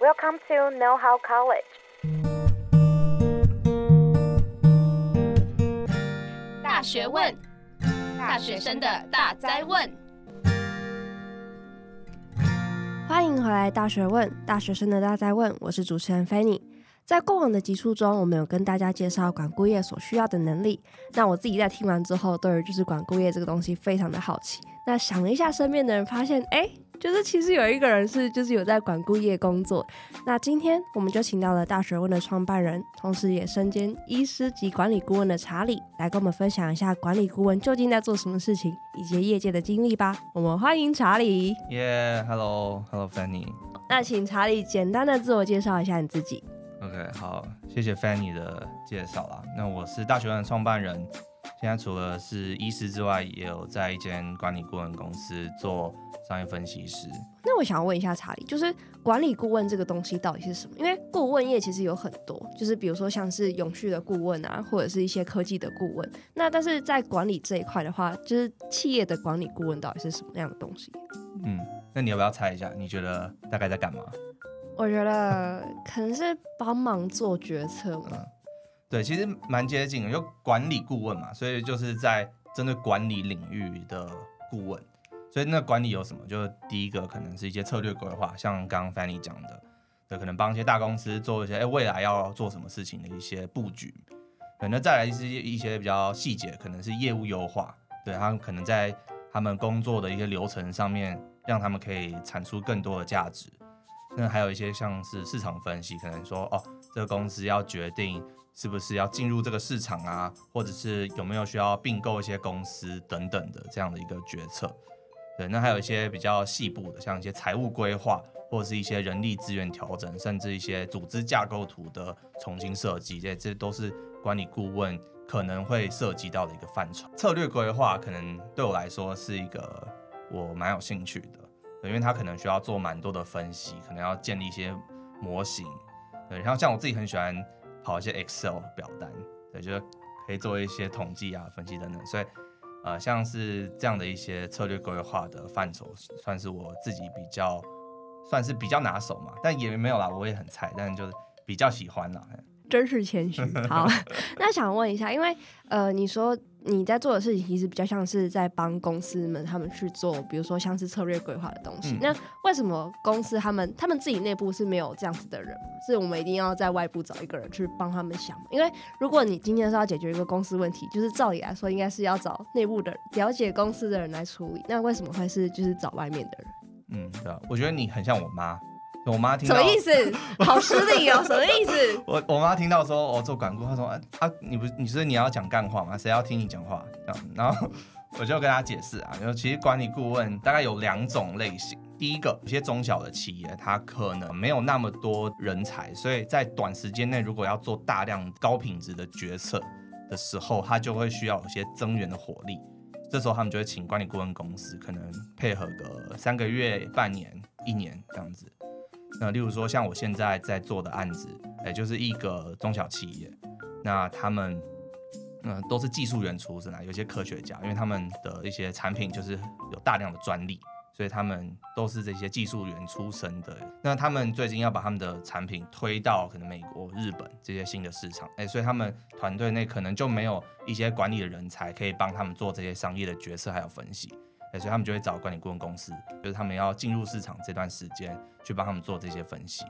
Welcome to Know How College。大学问，大学生的大哉问。欢迎回来，《大学问》大学生的大哉问。我是主持人 Fanny。在过往的集数中，我们有跟大家介绍管顾业所需要的能力。那我自己在听完之后，对于就是管顾业这个东西非常的好奇。那想了一下，身边的人发现，哎。就是其实有一个人是就是有在管顾业工作，那今天我们就请到了大学问的创办人，同时也身兼医师及管理顾问的查理，来跟我们分享一下管理顾问究竟在做什么事情，以及业界的经历吧。我们欢迎查理。耶，Hello，Hello，Fanny。那请查理简单的自我介绍一下你自己。OK，好，谢谢 Fanny 的介绍啦。那我是大学问的创办人。现在除了是医师之外，也有在一间管理顾问公司做商业分析师。那我想要问一下查理，就是管理顾问这个东西到底是什么？因为顾问业其实有很多，就是比如说像是永续的顾问啊，或者是一些科技的顾问。那但是在管理这一块的话，就是企业的管理顾问到底是什么样的东西？嗯，那你要不要猜一下？你觉得大概在干嘛？我觉得可能是帮忙做决策嘛。嗯对，其实蛮接近的，就管理顾问嘛，所以就是在针对管理领域的顾问。所以那管理有什么？就第一个可能是一些策略规划，像刚刚 Fanny 讲的，对，可能帮一些大公司做一些，哎，未来要做什么事情的一些布局。对，那再来是一些比较细节，可能是业务优化，对，他们可能在他们工作的一些流程上面，让他们可以产出更多的价值。那还有一些像是市场分析，可能说，哦，这个公司要决定。是不是要进入这个市场啊，或者是有没有需要并购一些公司等等的这样的一个决策？对，那还有一些比较细部的，像一些财务规划，或者是一些人力资源调整，甚至一些组织架构图的重新设计，这这都是管理顾问可能会涉及到的一个范畴。策略规划可能对我来说是一个我蛮有兴趣的，因为它可能需要做蛮多的分析，可能要建立一些模型。对，然后像我自己很喜欢。跑一些 Excel 表单，对，就是可以做一些统计啊、分析等等，所以，呃，像是这样的一些策略规划的范畴，算是我自己比较，算是比较拿手嘛，但也没有啦，我也很菜，但就是比较喜欢啦。真是谦虚。好，那想问一下，因为呃，你说。你在做的事情其实比较像是在帮公司们他们去做，比如说像是策略规划的东西。嗯、那为什么公司他们他们自己内部是没有这样子的人？是我们一定要在外部找一个人去帮他们想？因为如果你今天是要解决一个公司问题，就是照理来说应该是要找内部的了解公司的人来处理。那为什么会是就是找外面的人？嗯，对啊，我觉得你很像我妈。我妈听到什么意思？好失礼哦，什么意思？我我妈听到说我做管顾，她说啊，啊你不你是你要讲干话吗？谁要听你讲话？这样，然后我就跟她解释啊，就其实管理顾问大概有两种类型。第一个，有些中小的企业，它可能没有那么多人才，所以在短时间内如果要做大量高品质的决策的时候，它就会需要有些增援的火力。这时候他们就会请管理顾问公司，可能配合个三个月、半年、一年这样子。那例如说，像我现在在做的案子，也就是一个中小企业，那他们，嗯、都是技术员出身啊，有些科学家，因为他们的一些产品就是有大量的专利，所以他们都是这些技术员出身的。那他们最近要把他们的产品推到可能美国、日本这些新的市场，哎，所以他们团队内可能就没有一些管理的人才可以帮他们做这些商业的决策还有分析。所以他们就会找管理顾问公司，就是他们要进入市场这段时间去帮他们做这些分析。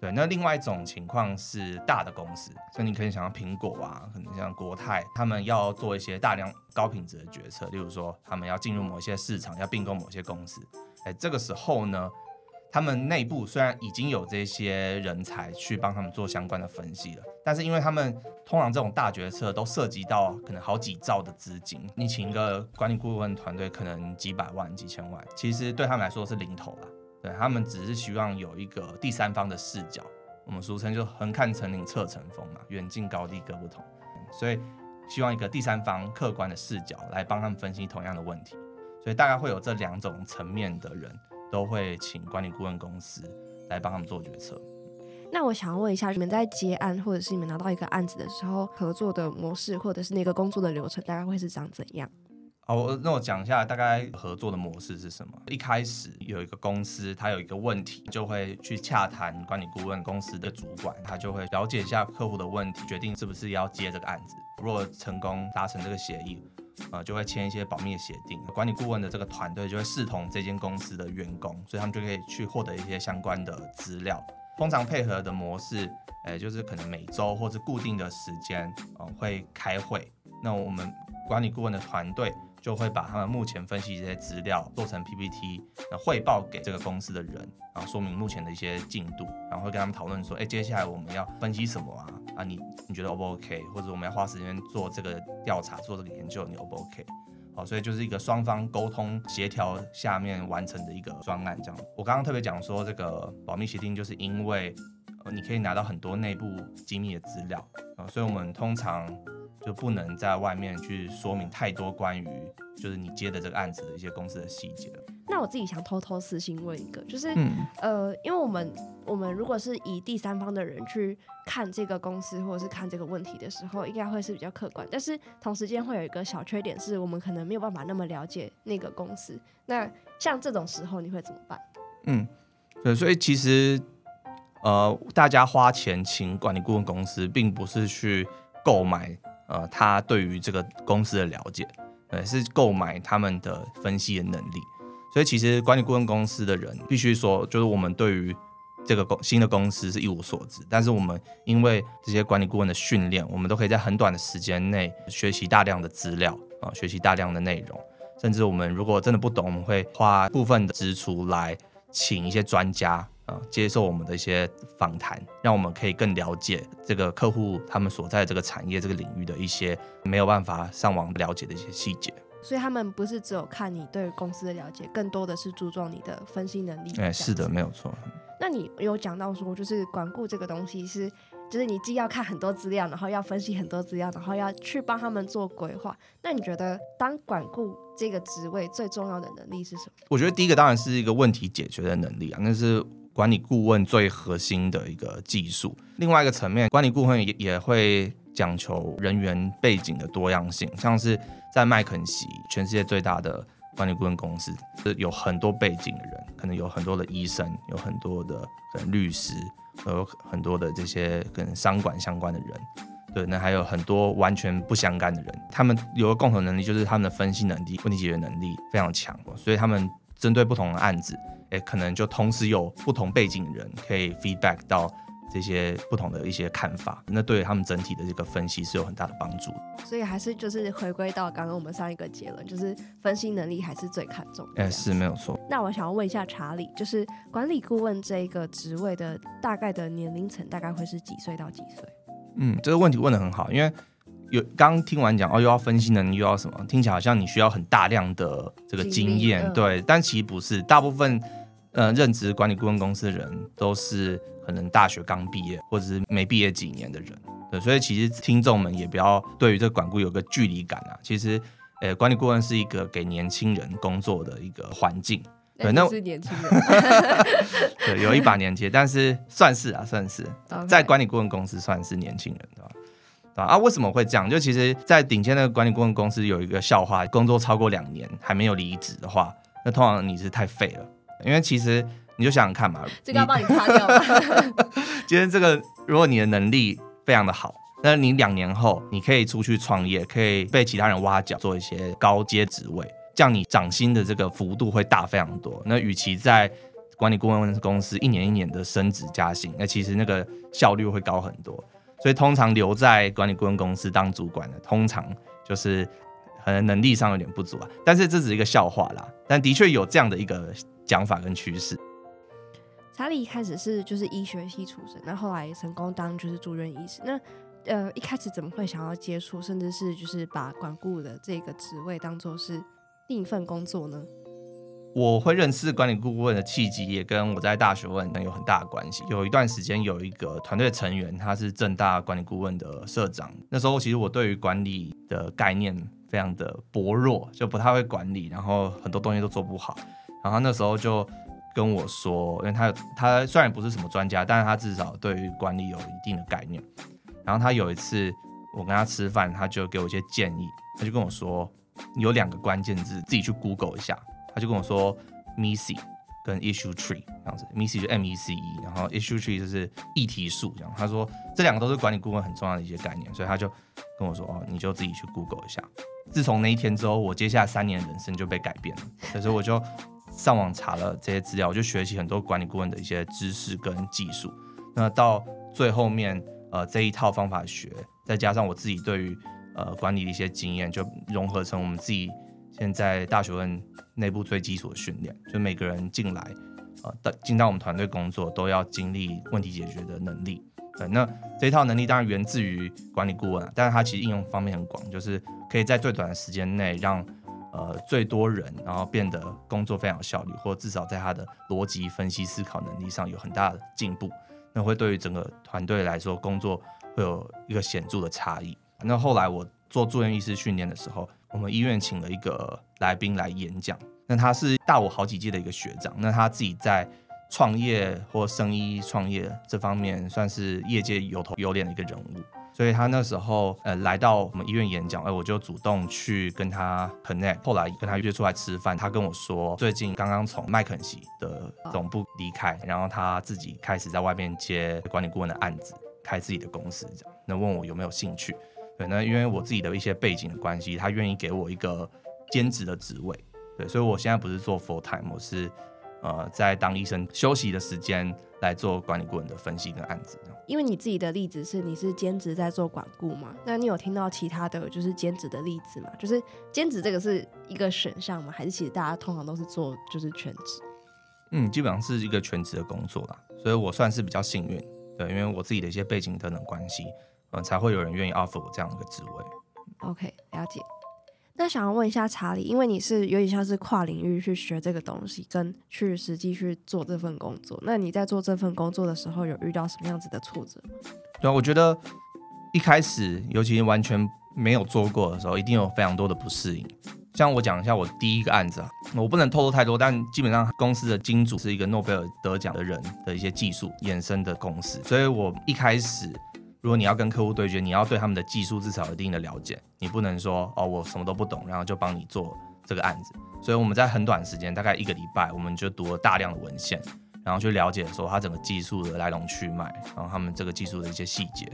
对，那另外一种情况是大的公司，所以你可以想到苹果啊，可能像国泰，他们要做一些大量高品质的决策，例如说他们要进入某些市场，要并购某些公司。哎，这个时候呢，他们内部虽然已经有这些人才去帮他们做相关的分析了。但是因为他们通常这种大决策都涉及到可能好几兆的资金，你请一个管理顾问团队可能几百万、几千万，其实对他们来说是零头了。对，他们只是希望有一个第三方的视角，我们俗称就横看成岭侧成峰嘛，远近高低各不同，所以希望一个第三方客观的视角来帮他们分析同样的问题。所以大概会有这两种层面的人都会请管理顾问公司来帮他们做决策。那我想要问一下，你们在接案或者是你们拿到一个案子的时候，合作的模式或者是那个工作的流程，大概会是长怎样？哦，那我讲一下大概合作的模式是什么。一开始有一个公司，他有一个问题，就会去洽谈管理顾问公司的主管，他就会了解一下客户的问题，决定是不是要接这个案子。如果成功达成这个协议，呃，就会签一些保密协定。管理顾问的这个团队就会视同这间公司的员工，所以他们就可以去获得一些相关的资料。通常配合的模式，呃，就是可能每周或是固定的时间，呃，会开会。那我们管理顾问的团队。就会把他们目前分析这些资料做成 PPT，那汇报给这个公司的人，然后说明目前的一些进度，然后会跟他们讨论说，哎，接下来我们要分析什么啊？啊，你你觉得 O 不 OK？或者我们要花时间做这个调查，做这个研究，你 O 不 OK？好，所以就是一个双方沟通协调下面完成的一个专案这样。我刚刚特别讲说这个保密协定，就是因为你可以拿到很多内部机密的资料啊，所以我们通常。就不能在外面去说明太多关于就是你接的这个案子的一些公司的细节。那我自己想偷偷私信问一个，就是、嗯、呃，因为我们我们如果是以第三方的人去看这个公司或者是看这个问题的时候，应该会是比较客观。但是同时间会有一个小缺点，是我们可能没有办法那么了解那个公司。那像这种时候你会怎么办？嗯，对，所以其实呃，大家花钱请管理顾问公司，并不是去购买。呃，他对于这个公司的了解，呃，是购买他们的分析的能力。所以其实管理顾问公司的人必须说，就是我们对于这个公新的公司是一无所知。但是我们因为这些管理顾问的训练，我们都可以在很短的时间内学习大量的资料啊，学习大量的内容。甚至我们如果真的不懂，我们会花部分的支出来请一些专家。啊，接受我们的一些访谈，让我们可以更了解这个客户他们所在这个产业这个领域的一些没有办法上网了解的一些细节。所以他们不是只有看你对公司的了解，更多的是注重你的分析能力。哎，是的，没有错。那你有讲到说，就是管顾这个东西是。就是你既要看很多资料，然后要分析很多资料，然后要去帮他们做规划。那你觉得当管顾这个职位最重要的能力是什么？我觉得第一个当然是一个问题解决的能力啊，那是管理顾问最核心的一个技术。另外一个层面，管理顾问也也会讲求人员背景的多样性，像是在麦肯锡，全世界最大的管理顾问公司，是有很多背景的人，可能有很多的医生，有很多的可能律师。有很多的这些跟商管相关的人，对，那还有很多完全不相干的人，他们有个共同能力，就是他们的分析能力、问题解决能力非常强，所以他们针对不同的案子，诶，可能就同时有不同背景人可以 feedback 到。这些不同的一些看法，那对于他们整体的这个分析是有很大的帮助。所以还是就是回归到刚刚我们上一个结论，就是分析能力还是最看重的。哎，是没有错。那我想要问一下查理，就是管理顾问这一个职位的大概的年龄层大概会是几岁到几岁？嗯，这个问题问的很好，因为有刚听完讲哦，又要分析能力，又要什么，听起来好像你需要很大量的这个经验，嗯、对，但其实不是，大部分呃任职管理顾问公司的人都是。可能大学刚毕业，或者是没毕业几年的人，对，所以其实听众们也不要对于这个管顾有个距离感啊。其实，呃、欸，管理顾问是一个给年轻人工作的一个环境，对，那是年轻人，对，有一把年纪，但是算是啊，算是 在管理顾问公司算是年轻人，对吧？对？啊，为什么会这样？就其实，在顶尖的管理顾问公司有一个笑话，工作超过两年还没有离职的话，那通常你是太废了，因为其实。你就想想看嘛，这个要帮你擦掉吗？今天这个，如果你的能力非常的好，那你两年后你可以出去创业，可以被其他人挖角，做一些高阶职位，这样你涨薪的这个幅度会大非常多。那与其在管理顾问公司一年一年的升职加薪，那其实那个效率会高很多。所以通常留在管理顾问公司当主管的，通常就是可能能力上有点不足啊。但是这只是一个笑话啦，但的确有这样的一个讲法跟趋势。查理一开始是就是医学系出身，那后来成功当就是住院医师。那呃一开始怎么会想要接触，甚至是就是把管顾的这个职位当做是另一份工作呢？我会认识管理顾问的契机，也跟我在大学问有很大的关系。有一段时间有一个团队成员，他是正大管理顾问的社长。那时候其实我对于管理的概念非常的薄弱，就不太会管理，然后很多东西都做不好。然后那时候就。跟我说，因为他他虽然不是什么专家，但是他至少对于管理有一定的概念。然后他有一次我跟他吃饭，他就给我一些建议，他就跟我说，有两个关键字，自己去 Google 一下。他就跟我说 MECE 跟 Issue Tree 这样子，MECE 就 M E C E，然后 Issue Tree 就是议题树这样。他说这两个都是管理顾问很重要的一些概念，所以他就跟我说哦，你就自己去 Google 一下。自从那一天之后，我接下来三年的人生就被改变了。所以我就上网查了这些资料，我就学习很多管理顾问的一些知识跟技术。那到最后面，呃，这一套方法学，再加上我自己对于呃管理的一些经验，就融合成我们自己现在大学问内部最基础的训练。就每个人进来，呃，到进到我们团队工作，都要经历问题解决的能力。对，那这一套能力当然源自于管理顾问，但是它其实应用方面很广，就是可以在最短的时间内让呃最多人，然后变得工作非常有效率，或至少在他的逻辑分析思考能力上有很大的进步。那会对于整个团队来说，工作会有一个显著的差异。那后来我做住院医师训练的时候，我们医院请了一个来宾来演讲。那他是大我好几届的一个学长，那他自己在创业或生医创业这方面算是业界有头有脸的一个人物。所以他那时候呃来到我们医院演讲，哎，我就主动去跟他 connect，后来跟他约出来吃饭。他跟我说，最近刚刚从麦肯锡的总部离开，然后他自己开始在外面接管理顾问的案子，开自己的公司这样。那问我有没有兴趣？对，那因为我自己的一些背景的关系，他愿意给我一个兼职的职位。对，所以我现在不是做 full time，我是呃在当医生休息的时间来做管理顾问的分析跟案子。因为你自己的例子是你是兼职在做管顾嘛？那你有听到其他的就是兼职的例子吗？就是兼职这个是一个选项吗？还是其实大家通常都是做就是全职？嗯，基本上是一个全职的工作啦，所以我算是比较幸运，对，因为我自己的一些背景等等关系，嗯，才会有人愿意 offer 我这样一个职位。OK，了解。那想要问一下查理，因为你是有点像是跨领域去学这个东西，跟去实际去做这份工作。那你在做这份工作的时候，有遇到什么样子的挫折吗？对啊，我觉得一开始，尤其完全没有做过的时候，一定有非常多的不适应。像我讲一下我第一个案子啊，我不能透露太多，但基本上公司的金主是一个诺贝尔得奖的人的一些技术衍生的公司，所以我一开始。如果你要跟客户对决，你要对他们的技术至少有一定的了解，你不能说哦，我什么都不懂，然后就帮你做这个案子。所以我们在很短时间，大概一个礼拜，我们就读了大量的文献，然后去了解说他整个技术的来龙去脉，然后他们这个技术的一些细节。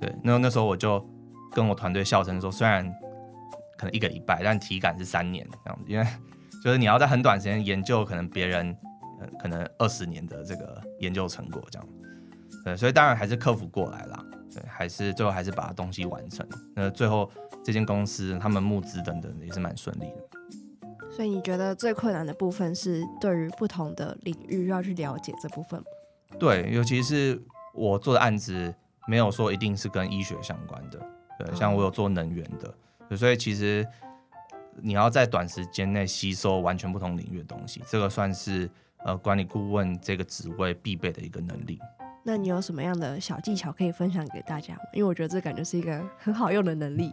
对，那那时候我就跟我团队笑称说，虽然可能一个礼拜，但体感是三年这样子，因为就是你要在很短时间研究可能别人 可能二十年的这个研究成果这样。对，所以当然还是克服过来啦。对，还是最后还是把东西完成。那最后这间公司他们募资等等也是蛮顺利的。所以你觉得最困难的部分是对于不同的领域要去了解这部分？对，尤其是我做的案子没有说一定是跟医学相关的。对，像我有做能源的，嗯、所以其实你要在短时间内吸收完全不同领域的东西，这个算是呃管理顾问这个职位必备的一个能力。那你有什么样的小技巧可以分享给大家吗？因为我觉得这感觉是一个很好用的能力。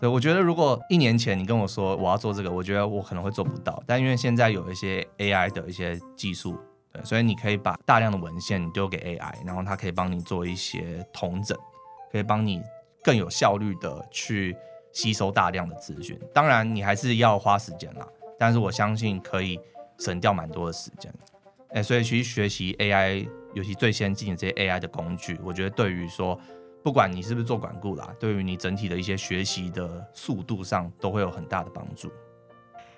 对，我觉得如果一年前你跟我说我要做这个，我觉得我可能会做不到。但因为现在有一些 AI 的一些技术，对，所以你可以把大量的文献丢给 AI，然后它可以帮你做一些统整，可以帮你更有效率的去吸收大量的资讯。当然，你还是要花时间啦，但是我相信可以省掉蛮多的时间。哎，所以其实学习 AI。尤其最先进的这些 AI 的工具，我觉得对于说，不管你是不是做管顾啦，对于你整体的一些学习的速度上，都会有很大的帮助。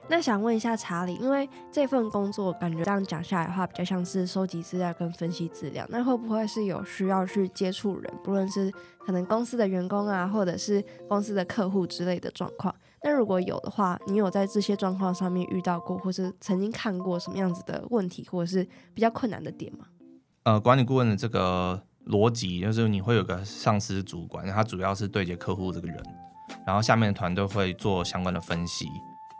那想问一下查理，因为这份工作感觉这样讲下来的话，比较像是收集资料跟分析资料，那会不会是有需要去接触人，不论是可能公司的员工啊，或者是公司的客户之类的状况？那如果有的话，你有在这些状况上面遇到过，或是曾经看过什么样子的问题，或者是比较困难的点吗？呃，管理顾问的这个逻辑就是你会有个上司主管，他主要是对接客户这个人，然后下面的团队会做相关的分析，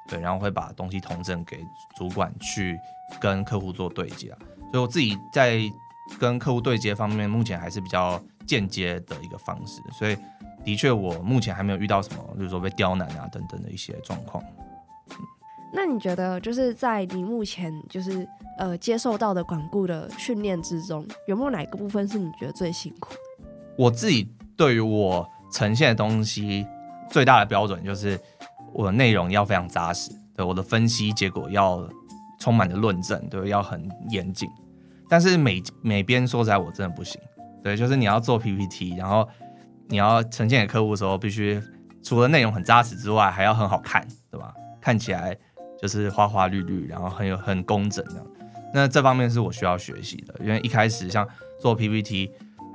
对，然后会把东西统整给主管去跟客户做对接。所以我自己在跟客户对接方面，目前还是比较间接的一个方式，所以的确我目前还没有遇到什么，就是说被刁难啊等等的一些状况。那你觉得就是在你目前就是呃接受到的管顾的训练之中，有没有哪一个部分是你觉得最辛苦？我自己对于我呈现的东西最大的标准就是，我的内容要非常扎实，对，我的分析结果要充满的论证，对，要很严谨。但是每每边说实在，我真的不行。对，就是你要做 PPT，然后你要呈现给客户的时候，必须除了内容很扎实之外，还要很好看，对吧？看起来就是花花绿绿，然后很有很工整的。那这方面是我需要学习的，因为一开始像做 PPT，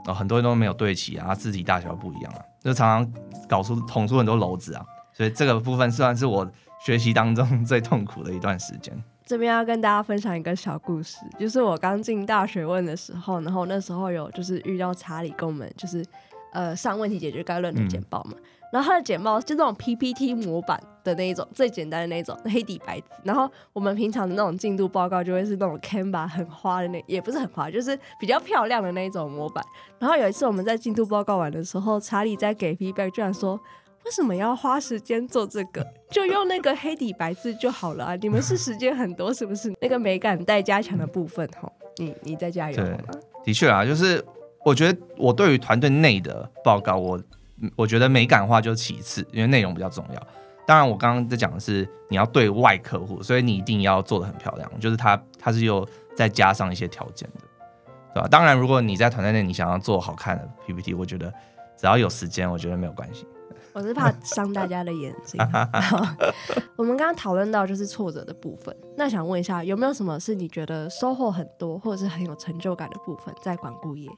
呃，很多人都没有对齐啊，字体大小不一样啊，就常常搞出捅出很多篓子啊。所以这个部分算是我学习当中 最痛苦的一段时间。这边要跟大家分享一个小故事，就是我刚进大学问的时候，然后那时候有就是遇到查理跟我们就是呃上问题解决概论的简报嘛，嗯、然后他的简报就这种 PPT 模板的那一种最简单的那种黑底白字，然后我们平常的那种进度报告就会是那种 Canva 很花的那，也不是很花，就是比较漂亮的那一种模板。然后有一次我们在进度报告完的时候，查理在给 feedback，居然说。为什么要花时间做这个？就用那个黑底白字就好了啊！你们是时间很多，是不是？那个美感待加强的部分，吼，你你再加油好吗？的确啊，就是我觉得我对于团队内的报告，我我觉得美感化就是其次，因为内容比较重要。当然，我刚刚在讲的是你要对外客户，所以你一定要做的很漂亮，就是它它是有再加上一些条件的，对吧？当然，如果你在团队内你想要做好看的 PPT，我觉得只要有时间，我觉得没有关系。我是怕伤大家的眼睛。我们刚刚讨论到就是挫折的部分，那想问一下，有没有什么是你觉得收获很多，或者是很有成就感的部分在管顾业？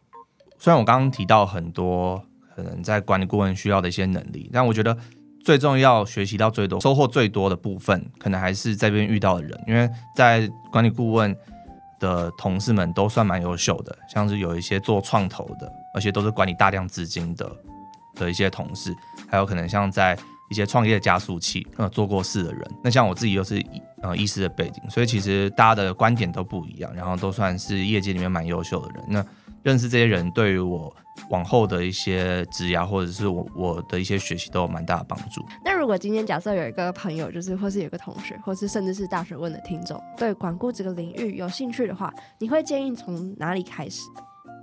虽然我刚刚提到很多可能在管理顾问需要的一些能力，但我觉得最重要、学习到最多、收获最多的部分，可能还是这边遇到的人，因为在管理顾问的同事们都算蛮优秀的，像是有一些做创投的，而且都是管理大量资金的。的一些同事，还有可能像在一些创业加速器呃做过事的人，那像我自己又是呃医师的背景，所以其实大家的观点都不一样，然后都算是业界里面蛮优秀的人。那认识这些人，对于我往后的一些职涯或者是我我的一些学习都有蛮大的帮助。那如果今天假设有一个朋友，就是或是有个同学，或是甚至是大学问的听众，对管顾这个领域有兴趣的话，你会建议从哪里开始？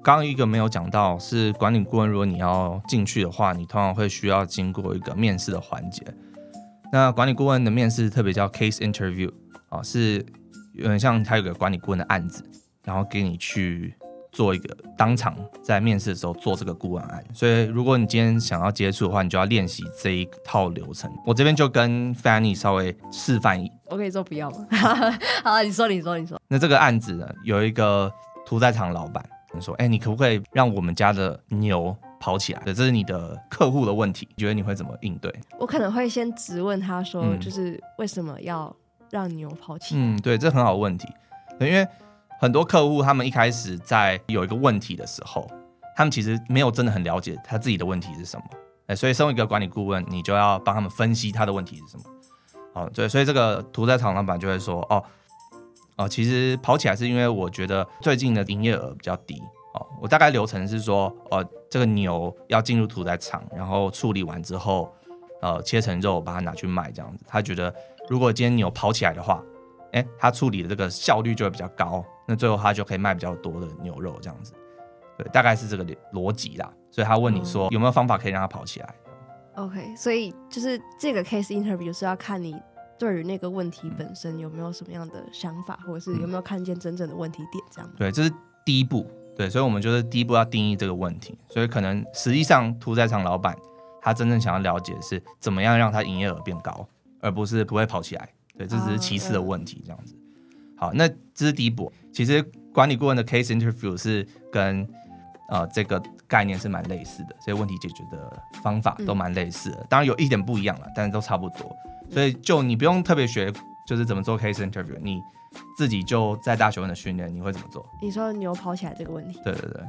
刚刚一个没有讲到是管理顾问，如果你要进去的话，你通常会需要经过一个面试的环节。那管理顾问的面试特别叫 case interview 啊，是有点像他有个管理顾问的案子，然后给你去做一个当场在面试的时候做这个顾问案。所以如果你今天想要接触的话，你就要练习这一套流程。我这边就跟 Fanny 稍微示范一，我可以说不要吗？好，你说，你说，你说。那这个案子呢，有一个屠宰场老板。说，哎、欸，你可不可以让我们家的牛跑起来？对，这是你的客户的问题，你觉得你会怎么应对？我可能会先质问他说，就是为什么要让牛跑起来？嗯，对，这很好的问题。因为很多客户他们一开始在有一个问题的时候，他们其实没有真的很了解他自己的问题是什么。哎，所以身为一个管理顾问，你就要帮他们分析他的问题是什么。哦，对，所以这个屠宰场老板就会说，哦。哦，其实跑起来是因为我觉得最近的营业额比较低哦。我大概流程是说，哦，这个牛要进入屠宰场，然后处理完之后，呃，切成肉，把它拿去卖这样子。他觉得如果今天牛跑起来的话，诶，他处理的这个效率就会比较高，那最后他就可以卖比较多的牛肉这样子。对，大概是这个逻辑啦。所以他问你说有没有方法可以让他跑起来？OK，所以就是这个 case interview 是要看你。对于那个问题本身有没有什么样的想法，或者是有没有看见真正的问题点？这样、嗯、对，这是第一步。对，所以我们就是第一步要定义这个问题。所以可能实际上屠宰场老板他真正想要了解的是怎么样让他营业额变高，而不是不会跑起来。对，这只是其次的问题。这样子。好，那这是第一步。其实管理顾问的 case interview 是跟呃这个概念是蛮类似的，这些问题解决的方法都蛮类似的。嗯、当然有一点不一样了，但是都差不多。所以就你不用特别学，就是怎么做 case interview，你自己就在大学问的训练，你会怎么做？你说牛跑起来这个问题？对对对，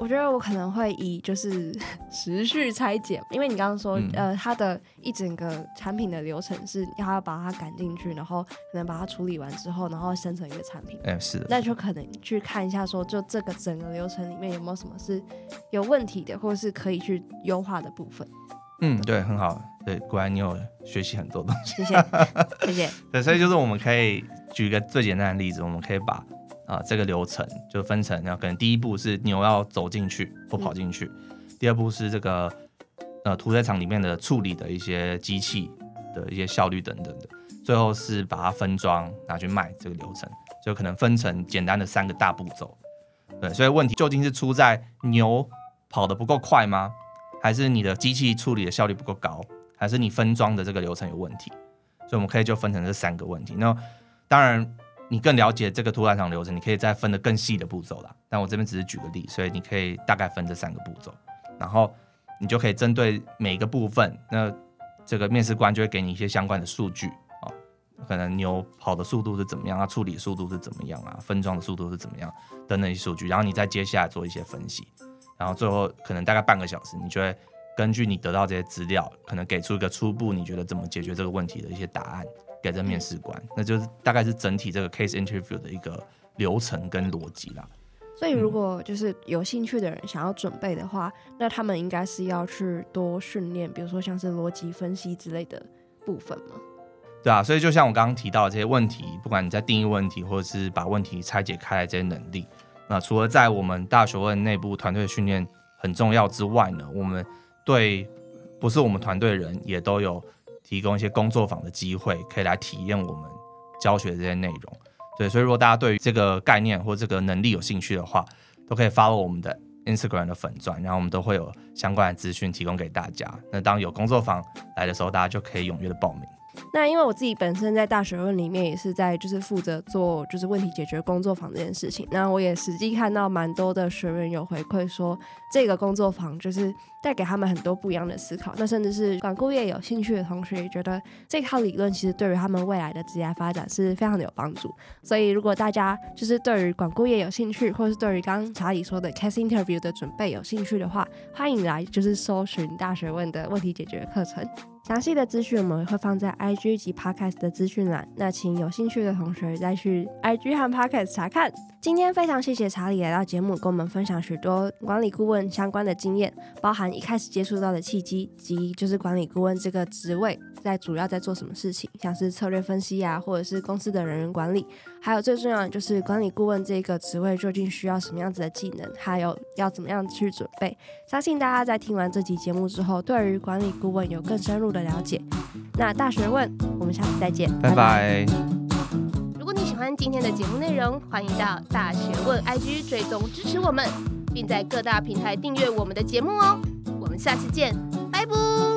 我觉得我可能会以就是 持续拆解，因为你刚刚说，嗯、呃，它的一整个产品的流程是要把它赶进去，然后可能把它处理完之后，然后生成一个产品。哎、欸，是的。那就可能去看一下，说就这个整个流程里面有没有什么是有问题的，或者是可以去优化的部分。嗯，对，很好。对，果然你有学习很多东西。谢谢，谢谢。对，所以就是我们可以举一个最简单的例子，我们可以把啊、呃、这个流程就分成，然后可能第一步是牛要走进去或跑进去，第二步是这个呃屠宰场里面的处理的一些机器，的一些效率等等的，最后是把它分装拿去卖这个流程，就可能分成简单的三个大步骤。对，所以问题究竟是出在牛跑得不够快吗？还是你的机器处理的效率不够高？还是你分装的这个流程有问题？所以我们可以就分成这三个问题。那当然，你更了解这个屠宰场流程，你可以再分得更细的步骤啦。但我这边只是举个例，所以你可以大概分这三个步骤，然后你就可以针对每一个部分，那这个面试官就会给你一些相关的数据哦，可能牛跑的速度是怎么样，啊处理速度是怎么样啊，分装的速度是怎么样等等一些数据，然后你再接下来做一些分析，然后最后可能大概半个小时，你就会根据你得到这些资料，可能给出一个初步你觉得怎么解决这个问题的一些答案。给这面试官，那就是大概是整体这个 case interview 的一个流程跟逻辑啦。所以，如果就是有兴趣的人想要准备的话，嗯、那他们应该是要去多训练，比如说像是逻辑分析之类的部分吗？对啊，所以就像我刚刚提到的这些问题，不管你在定义问题，或者是把问题拆解开来这些能力，那除了在我们大学问内部团队训练很重要之外呢，我们对不是我们团队的人也都有。提供一些工作坊的机会，可以来体验我们教学的这些内容。对，所以如果大家对于这个概念或这个能力有兴趣的话，都可以发到我们的 Instagram 的粉钻，然后我们都会有相关的资讯提供给大家。那当有工作坊来的时候，大家就可以踊跃的报名。那因为我自己本身在大学问里面也是在就是负责做就是问题解决工作坊这件事情，那我也实际看到蛮多的学员有回馈说，这个工作坊就是带给他们很多不一样的思考，那甚至是管顾业有兴趣的同学也觉得这套理论其实对于他们未来的职业发展是非常的有帮助。所以如果大家就是对于管顾业有兴趣，或是对于刚查理说的 case interview 的准备有兴趣的话，欢迎来就是搜寻大学问的问题解决课程。详细的资讯我们会放在 IG 及 Podcast 的资讯栏，那请有兴趣的同学再去 IG 和 Podcast 查看。今天非常谢谢查理来到节目，跟我们分享许多管理顾问相关的经验，包含一开始接触到的契机，及就是管理顾问这个职位在主要在做什么事情，像是策略分析啊，或者是公司的人员管理，还有最重要的就是管理顾问这个职位究竟需要什么样子的技能，还有要怎么样去准备。相信大家在听完这集节目之后，对于管理顾问有更深入的 了解。那大学问，我们下次再见，拜拜。如果你。喜欢今天的节目内容，欢迎到大学问 IG 追踪支持我们，并在各大平台订阅我们的节目哦。我们下次见，拜拜。